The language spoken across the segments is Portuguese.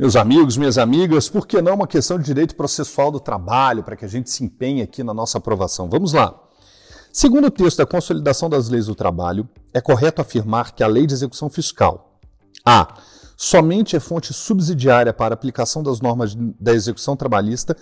Meus amigos, minhas amigas, por que não uma questão de direito processual do trabalho para que a gente se empenhe aqui na nossa aprovação? Vamos lá. Segundo o texto da Consolidação das Leis do Trabalho, é correto afirmar que a Lei de Execução Fiscal A. Somente é fonte subsidiária para aplicação das normas da execução trabalhista,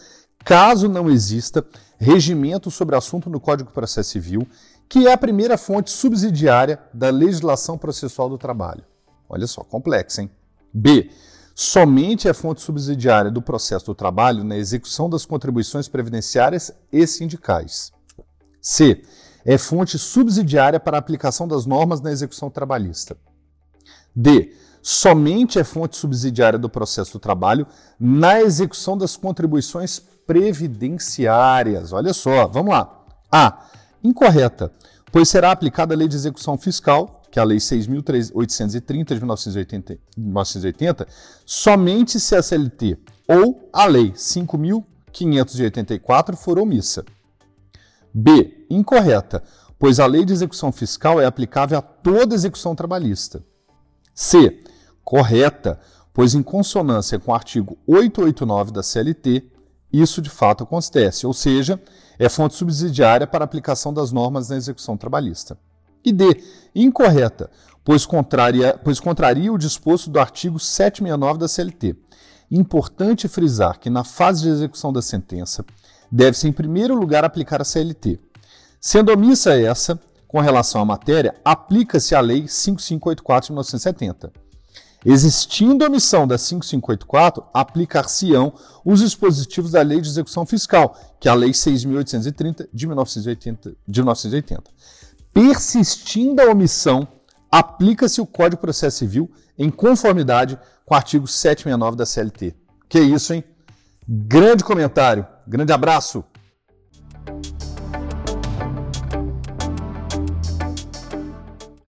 caso não exista regimento sobre assunto no Código de Processo Civil, que é a primeira fonte subsidiária da legislação processual do trabalho. Olha só, complexo, hein? B somente é fonte subsidiária do processo do trabalho na execução das contribuições previdenciárias e sindicais. C. É fonte subsidiária para a aplicação das normas na execução trabalhista. D. Somente é fonte subsidiária do processo do trabalho na execução das contribuições previdenciárias. Olha só, vamos lá. A. Incorreta, pois será aplicada a lei de execução fiscal que é a Lei 6.830 de 1980, 1980, somente se a CLT ou a Lei 5.584 for omissa. B. Incorreta, pois a Lei de Execução Fiscal é aplicável a toda execução trabalhista. C. Correta, pois em consonância com o artigo 889 da CLT, isso de fato acontece, ou seja, é fonte subsidiária para a aplicação das normas na execução trabalhista. E D, incorreta, pois, contraria, pois contraria o disposto do artigo 769 da CLT. Importante frisar que na fase de execução da sentença, deve-se em primeiro lugar aplicar a CLT. Sendo omissa essa, com relação à matéria, aplica-se a Lei 5584 de 1970. Existindo omissão da 5584, aplicar-se-ão os dispositivos da Lei de Execução Fiscal, que é a Lei 6.830 de 1980. De 1980. Persistindo a omissão, aplica-se o Código de Processo Civil em conformidade com o artigo 769 da CLT. Que isso, hein? Grande comentário, grande abraço.